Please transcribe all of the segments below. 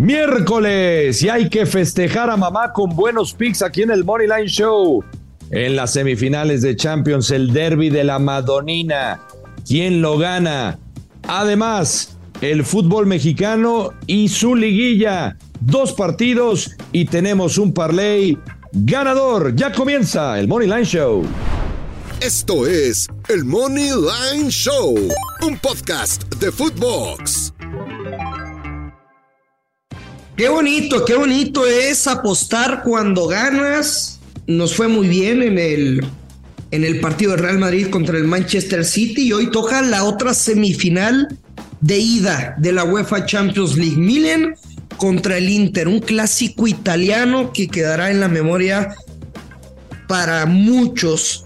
Miércoles y hay que festejar a mamá con buenos picks aquí en el Moneyline Show. En las semifinales de Champions, el derby de la Madonina. ¿Quién lo gana? Además, el fútbol mexicano y su liguilla. Dos partidos y tenemos un parlay ganador. Ya comienza el Moneyline Show. Esto es el Money Line Show, un podcast de Footbox. Qué bonito, qué bonito es apostar cuando ganas. Nos fue muy bien en el, en el partido de Real Madrid contra el Manchester City y hoy toca la otra semifinal de ida de la UEFA Champions League. Milen contra el Inter, un clásico italiano que quedará en la memoria para muchos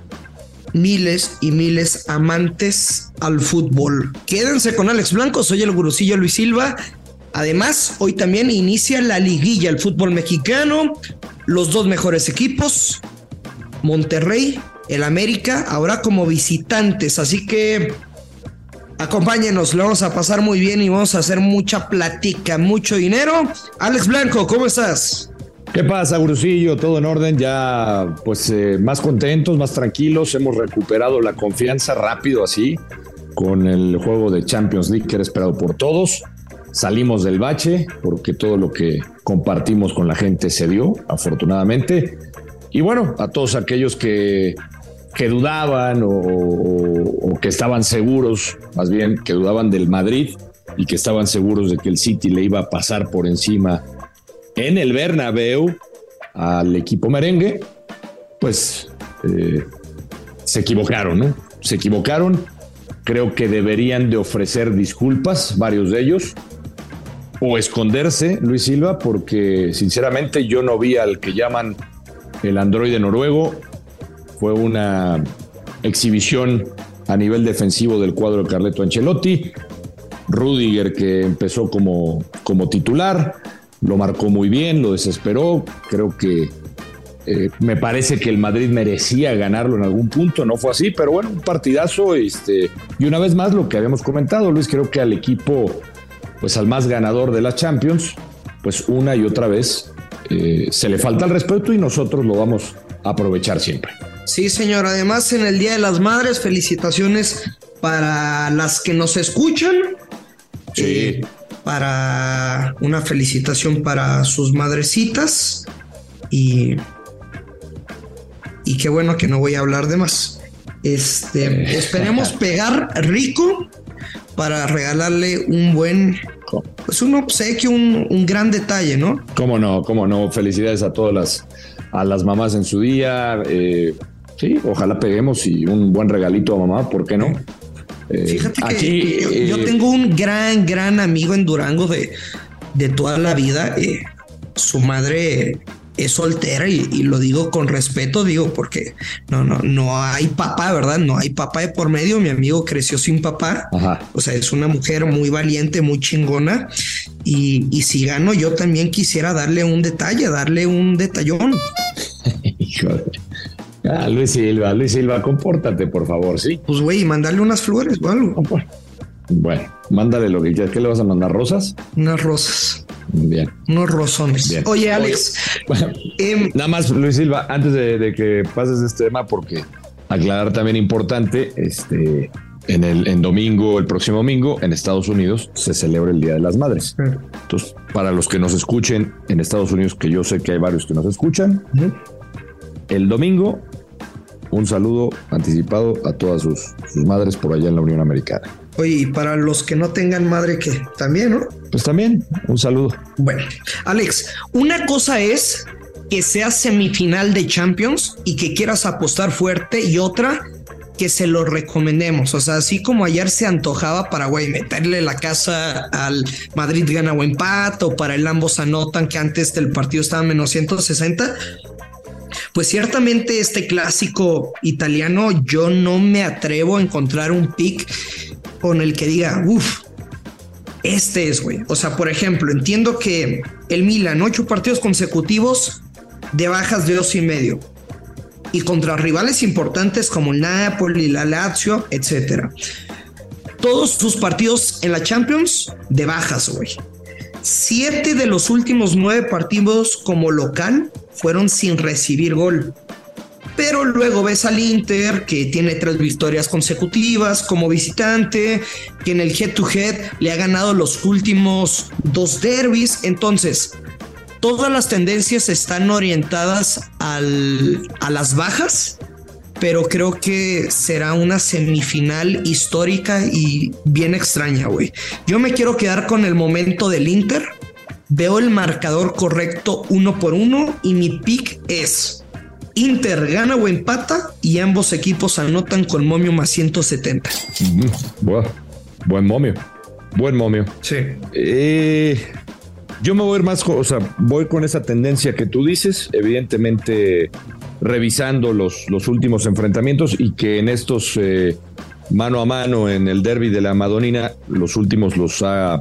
miles y miles amantes al fútbol. Quédense con Alex Blanco, soy el gurusillo Luis Silva Además, hoy también inicia la liguilla, el fútbol mexicano, los dos mejores equipos, Monterrey, el América, ahora como visitantes. Así que acompáñenos, lo vamos a pasar muy bien y vamos a hacer mucha plática, mucho dinero. Alex Blanco, ¿cómo estás? ¿Qué pasa, Gurusillo? Todo en orden, ya pues eh, más contentos, más tranquilos, hemos recuperado la confianza rápido así con el juego de Champions League que era esperado por todos salimos del bache porque todo lo que compartimos con la gente se dio, afortunadamente. Y bueno, a todos aquellos que, que dudaban o, que estaban seguros, más bien que dudaban del Madrid y que estaban seguros de que el City le iba a pasar por encima en el Bernabéu al equipo merengue, pues eh, se equivocaron, ¿no? Se equivocaron. Creo que deberían de ofrecer disculpas, varios de ellos, o esconderse, Luis Silva, porque sinceramente yo no vi al que llaman el androide noruego. Fue una exhibición a nivel defensivo del cuadro de Carleto Ancelotti. Rudiger que empezó como, como titular, lo marcó muy bien, lo desesperó. Creo que eh, me parece que el Madrid merecía ganarlo en algún punto, no fue así, pero bueno, un partidazo. Este, y una vez más lo que habíamos comentado, Luis, creo que al equipo pues al más ganador de la Champions, pues una y otra vez eh, se le falta el respeto y nosotros lo vamos a aprovechar siempre. Sí, señor. Además, en el Día de las Madres, felicitaciones para las que nos escuchan. Sí. Eh, para una felicitación para sus madrecitas. Y, y qué bueno que no voy a hablar de más. Este, esperemos pegar rico para regalarle un buen, pues un obsequio, un, un, gran detalle, ¿no? Cómo no, cómo no. Felicidades a todas las, a las mamás en su día. Eh, sí, ojalá peguemos y un buen regalito a mamá, ¿por qué no? Eh, Fíjate que yo, eh, tengo un gran, gran amigo en Durango de, de toda la vida. su madre es soltera y, lo digo con respeto, digo, porque no, no, no hay papá, ¿verdad? No hay papá de por medio. Mi amigo creció sin papá. O sea, es una mujer muy valiente, muy chingona. Y, y si gano, yo también quisiera darle un detalle, darle un detallón. Ah, Luis Silva, Luis Silva, compórtate, por favor, sí. Pues, güey, mandarle unas flores o algo. Bueno, mándale lo que quieras. ¿Qué le vas a mandar? ¿Rosas? Unas rosas. Bien. Unos rosones. Oye, Alex. Em, nada más, Luis Silva, antes de, que pases este tema, porque aclarar también importante, este, en el en domingo, el próximo domingo, en Estados Unidos, se celebra el Día de las Madres. Entonces, para los que nos escuchen en Estados Unidos, que yo sé que hay varios que nos escuchan, el domingo, un saludo anticipado a todas sus, sus madres por allá en la Unión Americana. Oye, y para los que no tengan madre, que también, ¿no? Pues también, un saludo. Bueno, Alex, una cosa es que sea semifinal de Champions y que quieras apostar fuerte y otra que se lo recomendemos. O sea, así como ayer se antojaba para, güey, meterle la casa al Madrid gana o empate o para el ambos anotan que antes del partido estaba menos 160. Pues ciertamente este clásico italiano yo no me atrevo a encontrar un pick con el que diga, uff, este es, güey. O sea, por ejemplo, entiendo que el Milan, ocho partidos consecutivos de bajas de dos y medio. Y contra rivales importantes como el Napoli, la Lazio, etcétera. Todos sus partidos en la Champions de bajas, güey. siete de los últimos nueve partidos como local fueron sin recibir gol. Pero luego ves al Inter que tiene tres victorias consecutivas como visitante, que en el head to head le ha ganado los últimos dos derbis. Entonces, todas las tendencias están orientadas al, a las bajas, pero creo que será una semifinal histórica y bien extraña, güey. Yo me quiero quedar con el momento del Inter. Veo el marcador correcto uno por uno y mi pick es Inter gana o empata y ambos equipos anotan con momio más 170. buen momio. Buen momio. Sí. Eh, yo me voy a ir más, o sea, voy con esa tendencia que tú dices, evidentemente revisando los, los últimos enfrentamientos y que en estos eh, mano a mano en el derby de la Madonina, los últimos los ha,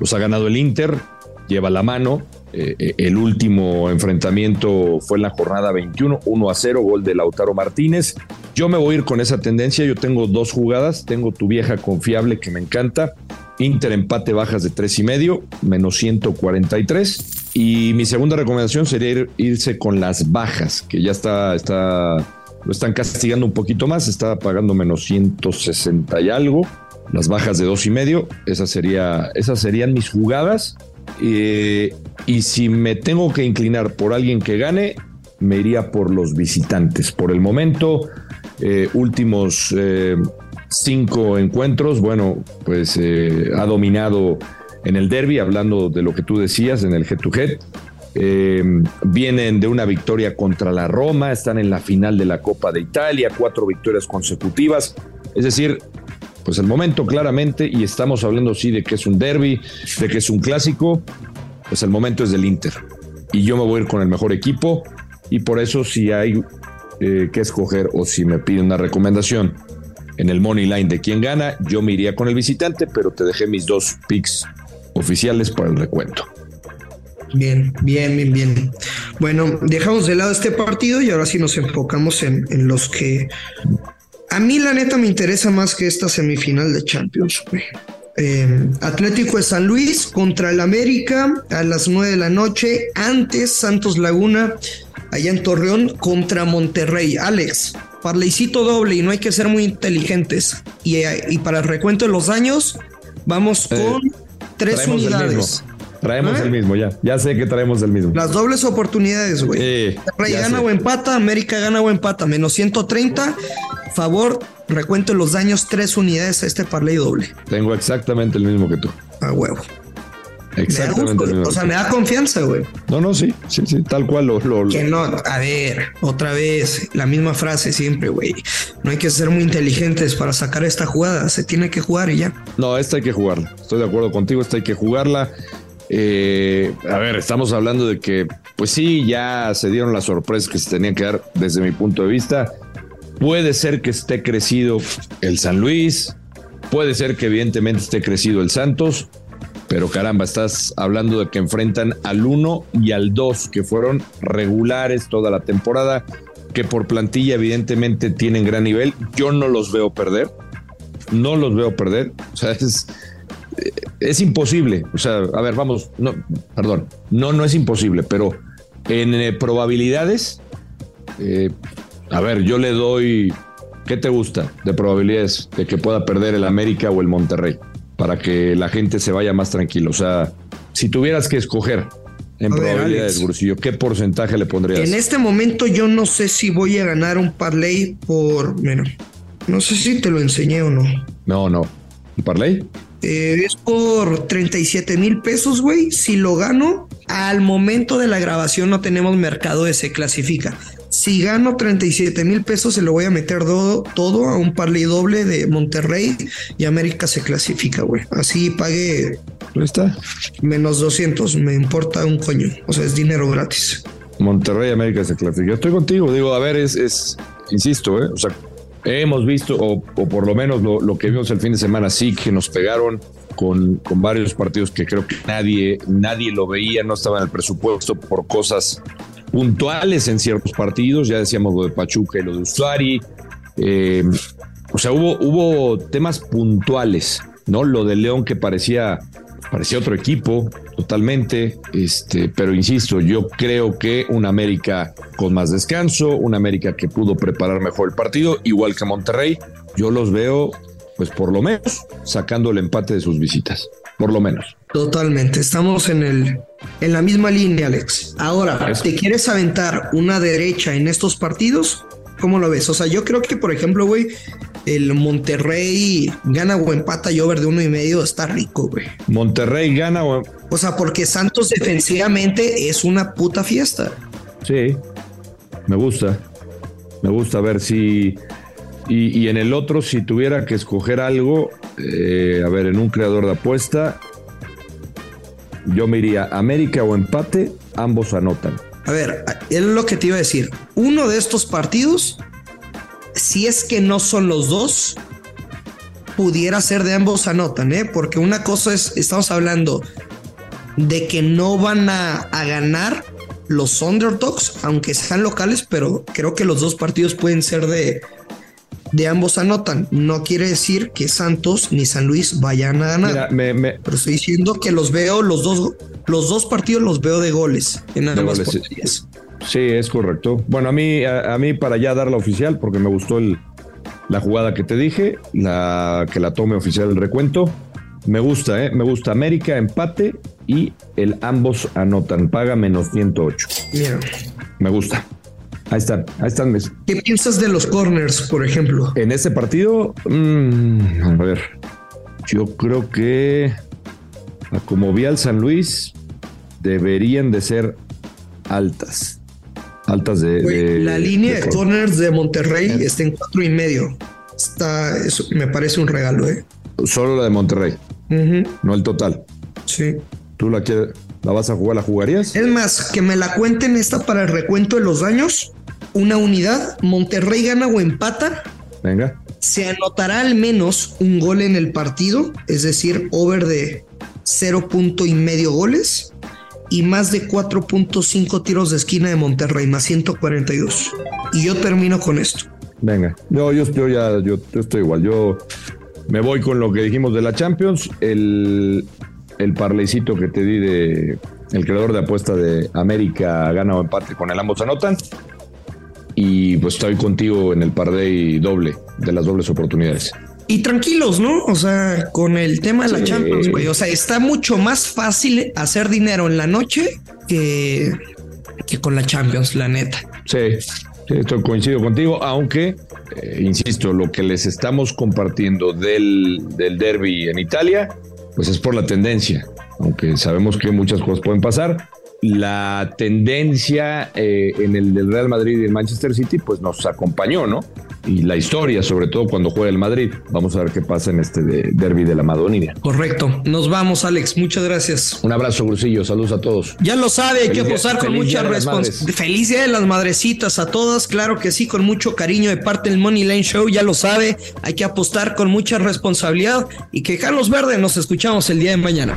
los ha ganado el Inter, lleva la mano. Eh, eh, el último enfrentamiento fue en la jornada 21, 1 a 0, gol de Lautaro Martínez. Yo me voy a ir con esa tendencia. Yo tengo dos jugadas. Tengo tu vieja confiable que me encanta. Inter empate bajas de tres y medio, menos 143. Y mi segunda recomendación sería irse con las bajas, que ya está, está, lo están castigando un poquito más, está pagando menos 160 y algo. Las bajas de dos y medio, esas, sería, esas serían mis jugadas. Eh, y si me tengo que inclinar por alguien que gane, me iría por los visitantes. Por el momento, eh, últimos eh, cinco encuentros, bueno, pues eh, ha dominado en el derby, hablando de lo que tú decías en el head to head. Vienen de una victoria contra la Roma, están en la final de la Copa de Italia, cuatro victorias consecutivas. Es decir, pues el momento claramente, y estamos hablando sí de que es un derby, de que es un clásico, pues el momento es del Inter. Y yo me voy a ir con el mejor equipo, y por eso si hay eh, que escoger o si me piden una recomendación en el money line de quién gana, yo me iría con el visitante, pero te dejé mis dos picks oficiales para el recuento. Bien, bien, bien, bien. Bueno, dejamos de lado este partido y ahora sí nos enfocamos en, los que a mí la neta me interesa más que esta semifinal de Champions. Eh, Atlético de San Luis contra el América a las 9 de la noche. Antes Santos Laguna allá en Torreón contra Monterrey. Alex, parleycito doble y no hay que ser muy inteligentes. Y, y para el recuento de los daños, vamos eh, con tres unidades. Traemos ¿Eh? el mismo, ya. Ya sé que traemos el mismo. Las dobles oportunidades, güey. Eh, gana o empata, América gana o empata. Menos 130. Favor, recuento los daños, tres unidades a este parlay doble. Tengo exactamente el mismo que tú. A huevo. Exactamente. o sea, me da confianza, güey. No, no, sí, sí, sí, tal cual lo, lo, Que no, a ver, otra vez, la misma frase siempre, güey. No hay que ser muy inteligentes para sacar esta jugada, se tiene que jugar y ya. No, esta hay que jugarla. Estoy de acuerdo contigo, esta hay que jugarla. Eh, a ver, estamos hablando de que, pues sí, ya se dieron las sorpresas que se tenían que dar desde mi punto de vista. Puede ser que esté crecido el San Luis, puede ser que evidentemente esté crecido el Santos, pero caramba, estás hablando de que enfrentan al 1 y al 2, que fueron regulares toda la temporada, que por plantilla evidentemente tienen gran nivel. Yo no los veo perder, no los veo perder. O sea, es, es imposible. O sea, a ver, vamos, no, perdón, no, no es imposible, pero en eh, probabilidades, eh, a ver, yo le doy, ¿qué te gusta de probabilidades de que pueda perder el América o el Monterrey? para que la gente se vaya más tranquilo. O sea, si tuvieras que escoger en probabilidades, Gursillo, ¿qué porcentaje le pondrías? En este momento yo no sé si voy a ganar un parlay por, bueno, no sé si te lo enseñé o no. No, no. ¿Un parlay? Eh, es por 37 mil pesos, güey. Si lo gano, al momento de la grabación no tenemos mercado de se clasifica. Si gano 37 mil pesos, se lo voy a meter todo, todo a un parlay doble de Monterrey y América se clasifica, güey. Así pague. está? Menos 200, me importa un coño. O sea, es dinero gratis. Monterrey y América se clasifica. Estoy contigo, digo, a ver, es, es insisto, ¿eh? o sea, hemos visto, o, por lo menos lo, que vimos el fin de semana, sí, que nos pegaron con, con varios partidos que creo que nadie, nadie lo veía, no estaba en el presupuesto por cosas puntuales en ciertos partidos, ya decíamos lo de Pachuca y lo de Usuari. Eh, o sea, hubo, hubo temas puntuales, ¿no? Lo de León que parecía parecía otro equipo totalmente, este, pero insisto, yo creo que un América con más descanso, un América que pudo preparar mejor el partido, igual que Monterrey, yo los veo, pues por lo menos, sacando el empate de sus visitas, por lo menos. Totalmente, estamos en el en la misma línea, Alex. Ahora, ¿te quieres aventar una derecha en estos partidos? ¿Cómo lo ves? O sea, yo creo que, por ejemplo, güey, el Monterrey gana o empata y over de uno y medio está rico, güey. Monterrey gana o... O sea, porque Santos defensivamente es una puta fiesta. Sí, me gusta. Me gusta ver si... Y, en el otro, si tuviera que escoger algo, eh, a ver, en un creador de apuesta, yo me iría América o empate, ambos anotan. A ver, es lo que te iba a decir. Uno de estos partidos si es que no son los dos, pudiera ser de ambos anotan, ¿eh? Porque una cosa es, estamos hablando de que no van a, ganar los underdogs, aunque sean locales, pero creo que los dos partidos pueden ser de, de ambos anotan. No quiere decir que Santos ni San Luis vayan a ganar. Pero estoy diciendo que los veo, los dos, los dos partidos los veo de goles en ambas partidas. Sí, es correcto. Bueno, a mí, a, mí para ya dar la oficial, porque me gustó el, la jugada que te dije, la que la tome oficial el recuento. Me gusta, ¿eh? Me gusta América, empate y el ambos anotan. Paga menos 108. Mira. Me gusta. Ahí están, ahí están. ¿Qué piensas de los corners, por ejemplo? En ese partido, mm, a ver, yo creo que como vi al San Luis, deberían de ser altas altas de. la línea de, corners de Monterrey está en cuatro y medio. Está, eso me parece un regalo, ¿eh? Solo la de Monterrey, no el total. Sí. ¿Tú la quieres, la vas a jugar, la jugarías? Es más, que me la cuenten esta para el recuento de los daños. Una unidad, Monterrey gana o empata. Venga. Se anotará al menos un gol en el partido, es decir, over de cero punto y medio goles y más de 4.5 tiros de esquina de Monterrey, más 142. Y yo termino con esto. Venga, yo, yo, ya yo, estoy igual. Yo me voy con lo que dijimos de la Champions. El, el parleycito que te di de el creador de apuesta de América gana o empate con el ambos anotan. Y pues estoy contigo en el parlay doble de las dobles oportunidades y tranquilos, ¿no? O sea, con el tema de la Champions, güey. O sea, está mucho más fácil hacer dinero en la noche que, que con la Champions, la neta. Sí, esto coincido contigo, aunque, eh, insisto, lo que les estamos compartiendo del, del derby en Italia, pues es por la tendencia, aunque sabemos que muchas cosas pueden pasar. La tendencia eh, en el del Real Madrid y el Manchester City, pues nos acompañó, ¿no? y la historia, sobre todo cuando juega el Madrid. Vamos a ver qué pasa en este derby de la Madonina. Correcto. Nos vamos, Alex. Muchas gracias. Un abrazo, Brusillo. Saludos a todos. Ya lo sabe, hay que apostar con mucha responsabilidad. Feliz día de las madrecitas a todas. Claro que sí, con mucho cariño de parte del Money Lane Show. Ya lo sabe, hay que apostar con mucha responsabilidad y que Carlos Verde nos escuchamos el día de mañana.